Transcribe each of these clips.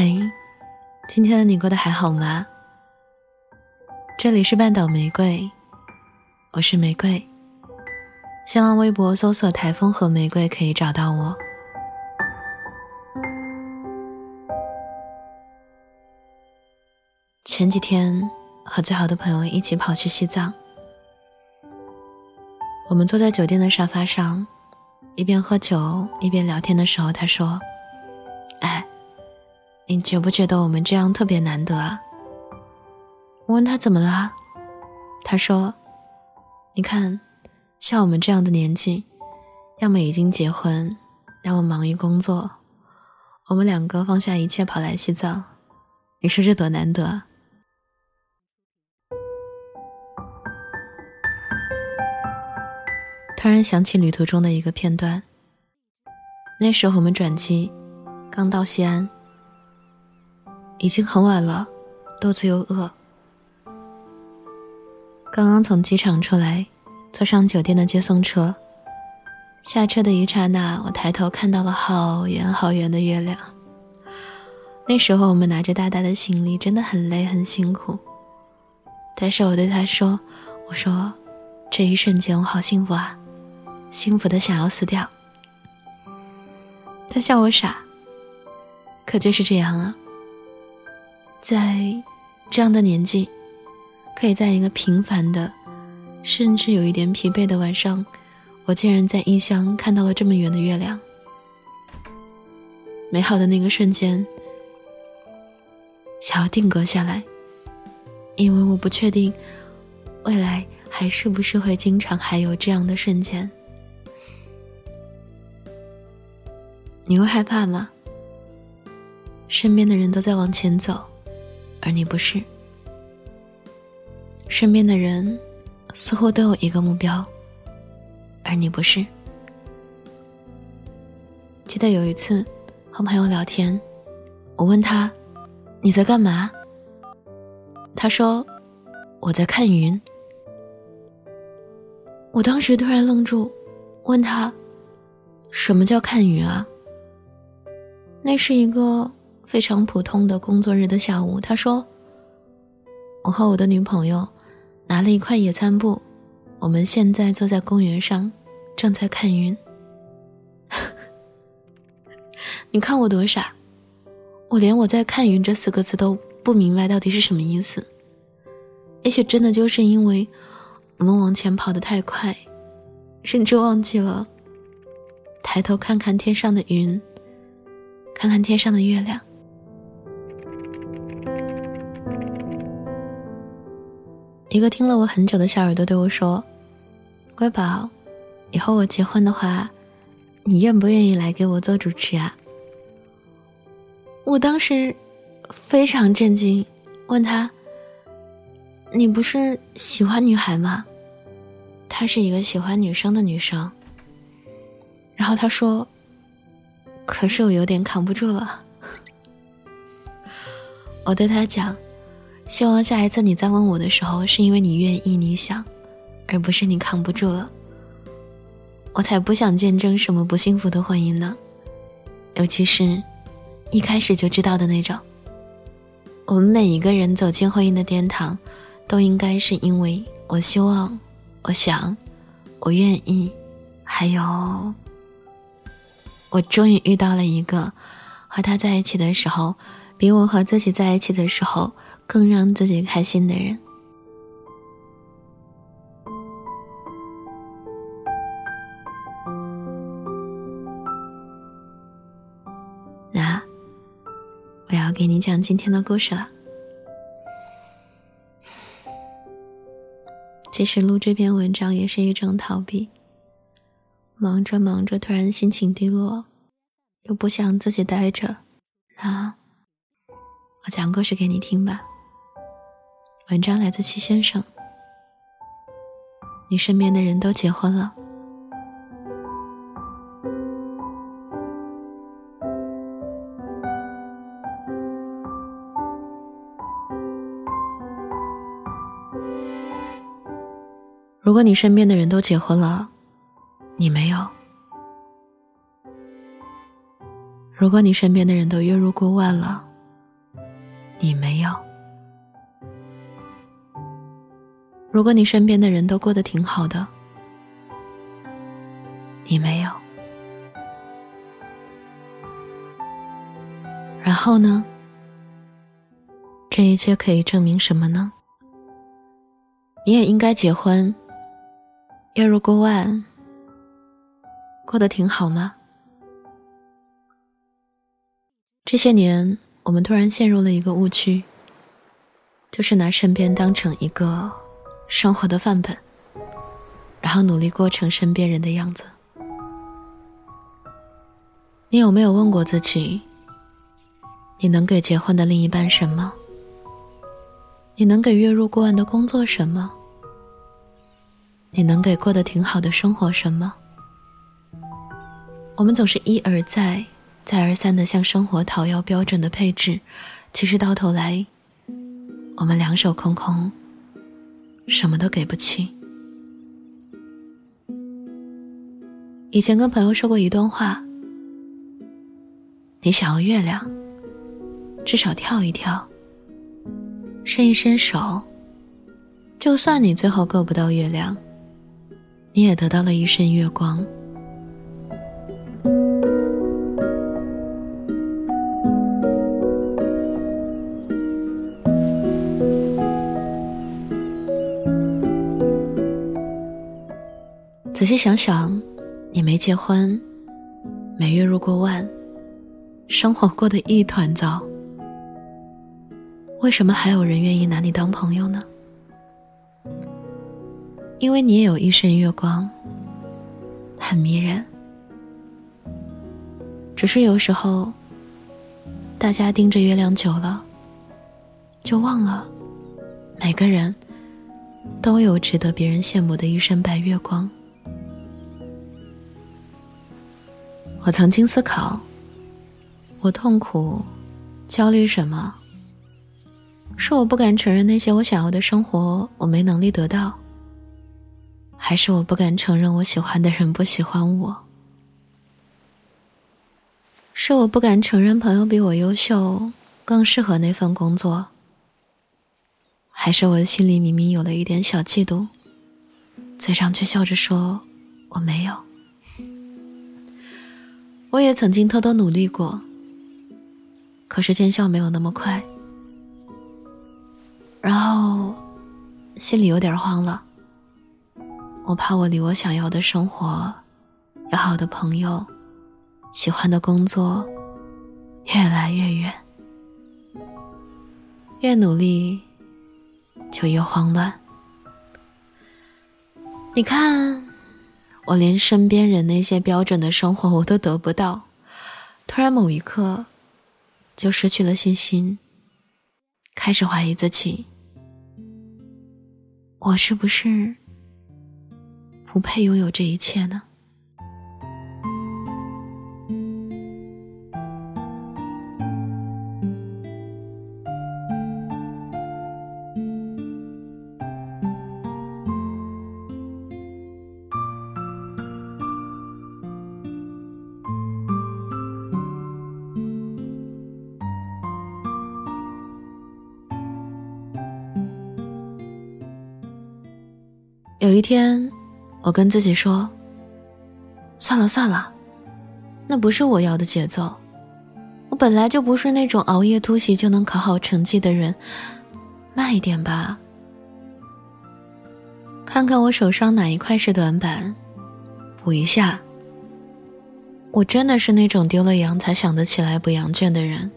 嗨，今天你过得还好吗？这里是半岛玫瑰，我是玫瑰。新浪微博搜索“台风和玫瑰”可以找到我。前几天和最好的朋友一起跑去西藏，我们坐在酒店的沙发上，一边喝酒一边聊天的时候，他说：“。”你觉不觉得我们这样特别难得啊？我问他怎么了，他说：“你看，像我们这样的年纪，要么已经结婚，要么忙于工作，我们两个放下一切跑来西藏，你说这多难得啊！”突然想起旅途中的一个片段，那时候我们转机，刚到西安。已经很晚了，肚子又饿。刚刚从机场出来，坐上酒店的接送车。下车的一刹那，我抬头看到了好圆好圆的月亮。那时候我们拿着大大的行李，真的很累很辛苦。但是我对他说：“我说，这一瞬间我好幸福啊，幸福的想要死掉。”他笑我傻，可就是这样啊。在这样的年纪，可以在一个平凡的，甚至有一点疲惫的晚上，我竟然在异乡看到了这么圆的月亮。美好的那个瞬间，想要定格下来，因为我不确定未来还是不是会经常还有这样的瞬间。你会害怕吗？身边的人都在往前走。而你不是，身边的人似乎都有一个目标，而你不是。记得有一次和朋友聊天，我问他：“你在干嘛？”他说：“我在看云。”我当时突然愣住，问他：“什么叫看云啊？”那是一个。非常普通的工作日的下午，他说：“我和我的女朋友拿了一块野餐布，我们现在坐在公园上，正在看云。你看我多傻，我连我在看云这四个字都不明白到底是什么意思。也许真的就是因为我们往前跑得太快，甚至忘记了抬头看看天上的云，看看天上的月亮。”一个听了我很久的小耳朵对我说：“乖宝，以后我结婚的话，你愿不愿意来给我做主持啊？”我当时非常震惊，问他：“你不是喜欢女孩吗？”她是一个喜欢女生的女生。然后他说：“可是我有点扛不住了。”我对他讲。希望下一次你再问我的时候，是因为你愿意、你想，而不是你扛不住了。我才不想见证什么不幸福的婚姻呢，尤其是，一开始就知道的那种。我们每一个人走进婚姻的殿堂，都应该是因为我希望、我想、我愿意，还有，我终于遇到了一个，和他在一起的时候，比我和自己在一起的时候。更让自己开心的人。那我要给你讲今天的故事了。其实录这篇文章也是一种逃避。忙着忙着，突然心情低落，又不想自己待着，那我讲故事给你听吧。文章来自七先生。你身边的人都结婚了。如果你身边的人都结婚了，你没有；如果你身边的人都月入过万了，如果你身边的人都过得挺好的，你没有。然后呢？这一切可以证明什么呢？你也应该结婚，月入过万，过得挺好吗？这些年，我们突然陷入了一个误区，就是拿身边当成一个生活的范本，然后努力过成身边人的样子。你有没有问过自己，你能给结婚的另一半什么？你能给月入过万的工作什么？你能给过得挺好的生活什么？我们总是一而再、再而三的向生活讨要标准的配置，其实到头来，我们两手空空，什么都给不起。以前跟朋友说过一段话：你想要月亮，至少跳一跳。伸一伸手，就算你最后够不到月亮，你也得到了一身月光。仔细想想，你没结婚，每月入过万，生活过得一团糟。为什么还有人愿意拿你当朋友呢？因为你也有一身月光，很迷人。只是有时候，大家盯着月亮久了，就忘了，每个人都有值得别人羡慕的一身白月光。我曾经思考，我痛苦、焦虑什么？是我不敢承认那些我想要的生活我没能力得到，还是我不敢承认我喜欢的人不喜欢我？是我不敢承认朋友比我优秀，更适合那份工作，还是我的心里明明有了一点小嫉妒，嘴上却笑着说我没有？我也曾经偷偷努力过，可是见效没有那么快。然后，心里有点慌了。我怕我离我想要的生活、要好的朋友、喜欢的工作越来越远。越努力，就越慌乱。你看，我连身边人那些标准的生活我都得不到，突然某一刻，就失去了信心。开始怀疑自己，我是不是不配拥有这一切呢？有一天，我跟自己说：“算了算了，那不是我要的节奏。我本来就不是那种熬夜突袭就能考好成绩的人，慢一点吧。看看我手上哪一块是短板，补一下。我真的是那种丢了羊才想得起来补羊圈的人。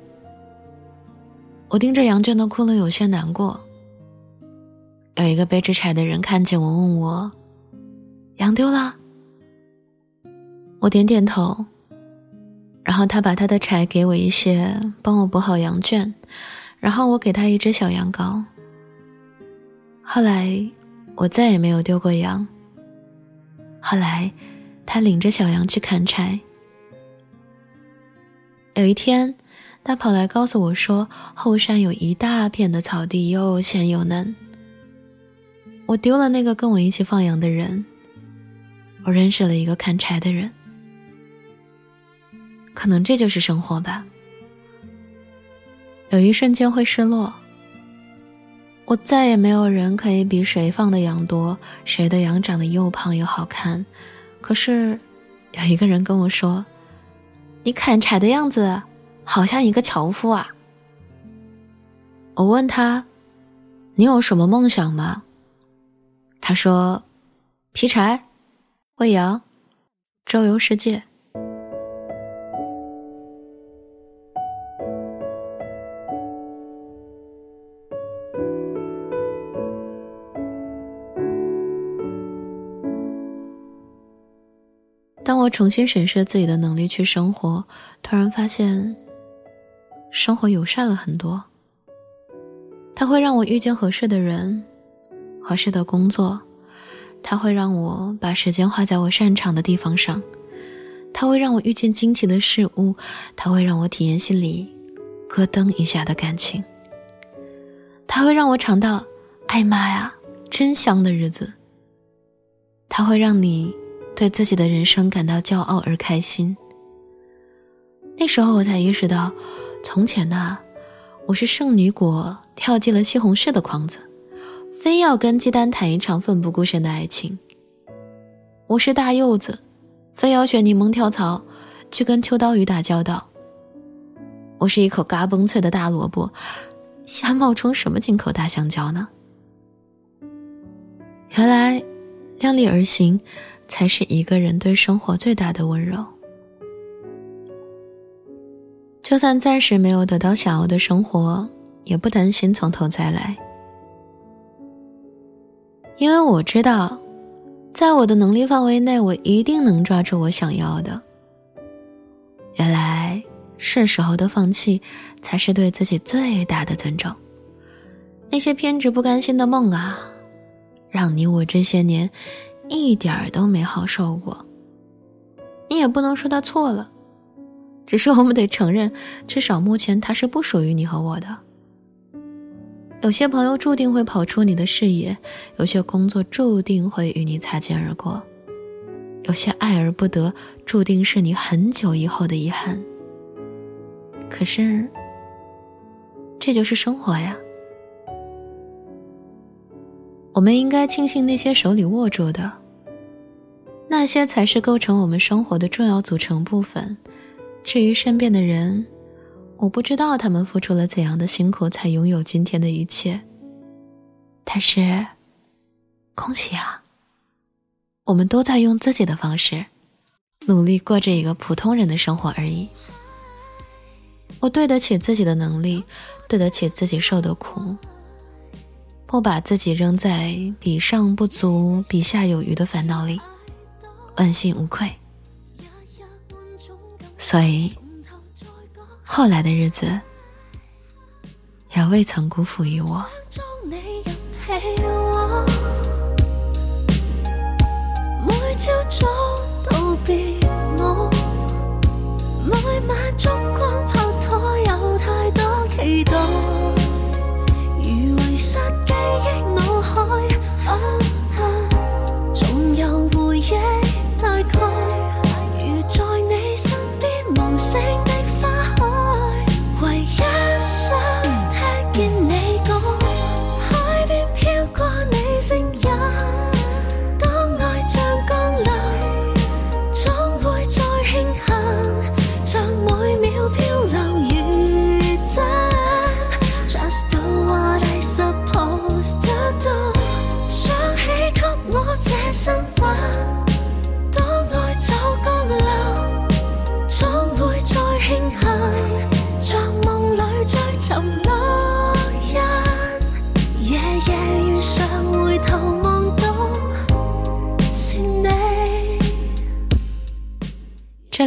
我盯着羊圈的窟窿，有些难过。”有一个背着柴的人看见我，问我：“羊丢了？”我点点头，然后他把他的柴给我一些，帮我补好羊圈，然后我给他一只小羊羔。后来我再也没有丢过羊。后来他领着小羊去砍柴。有一天，他跑来告诉我说，后山有一大片的草地，又鲜又嫩。我丢了那个跟我一起放羊的人，我认识了一个砍柴的人，可能这就是生活吧。有一瞬间会失落。我再也没有人可以比谁放的羊多，谁的羊长得又胖又好看。可是，有一个人跟我说：“你砍柴的样子，好像一个樵夫啊。”我问他：“你有什么梦想吗？”他说：“劈柴，喂羊，周游世界。”当我重新审视自己的能力去生活，突然发现，生活友善了很多。它会让我遇见合适的人，合适的工作，它会让我把时间花在我擅长的地方上，它会让我遇见惊奇的事物，它会让我体验心里咯噔一下的感情，它会让我尝到“哎妈呀，真香”的日子，它会让你。对自己的人生感到骄傲而开心。那时候我才意识到，从前呢，我是圣女果跳进了西红柿的筐子，非要跟鸡蛋谈一场奋不顾身的爱情。我是大柚子，非要选柠檬跳槽去跟秋刀鱼打交道。我是一口嘎嘣脆的大萝卜，瞎冒充什么进口大香蕉呢？原来，量力而行。才是一个人对生活最大的温柔。就算暂时没有得到想要的生活，也不担心从头再来，因为我知道，在我的能力范围内，我一定能抓住我想要的。原来是时候的放弃，才是对自己最大的尊重。那些偏执不甘心的梦啊，让你我这些年。一点儿都没好受过，你也不能说他错了，只是我们得承认，至少目前他是不属于你和我的。有些朋友注定会跑出你的视野，有些工作注定会与你擦肩而过，有些爱而不得，注定是你很久以后的遗憾。可是，这就是生活呀。我们应该庆幸那些手里握住的。那些才是构成我们生活的重要组成部分。至于身边的人，我不知道他们付出了怎样的辛苦才拥有今天的一切。但是，恭喜啊！我们都在用自己的方式，努力过着一个普通人的生活而已。我对得起自己的能力，对得起自己受的苦，不把自己扔在比上不足、比下有余的烦恼里。问心无愧，所以后来的日子也未曾辜负于我。每朝早道别我，每晚烛光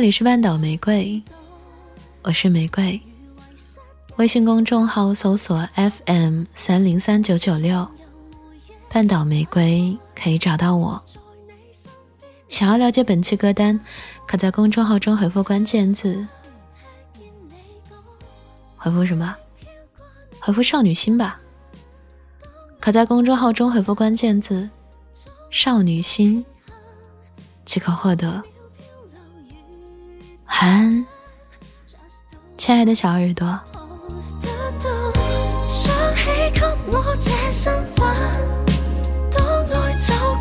里是半岛玫瑰，我是玫瑰。微信公众号搜索 FM 三零三九九六，半岛玫瑰可以找到我。想要了解本期歌单，可在公众号中回复关键字，回复什么？回复少女心吧。可在公众号中回复关键字少女心，即可获得。晚安亲爱的小耳朵。想起给我这身份爱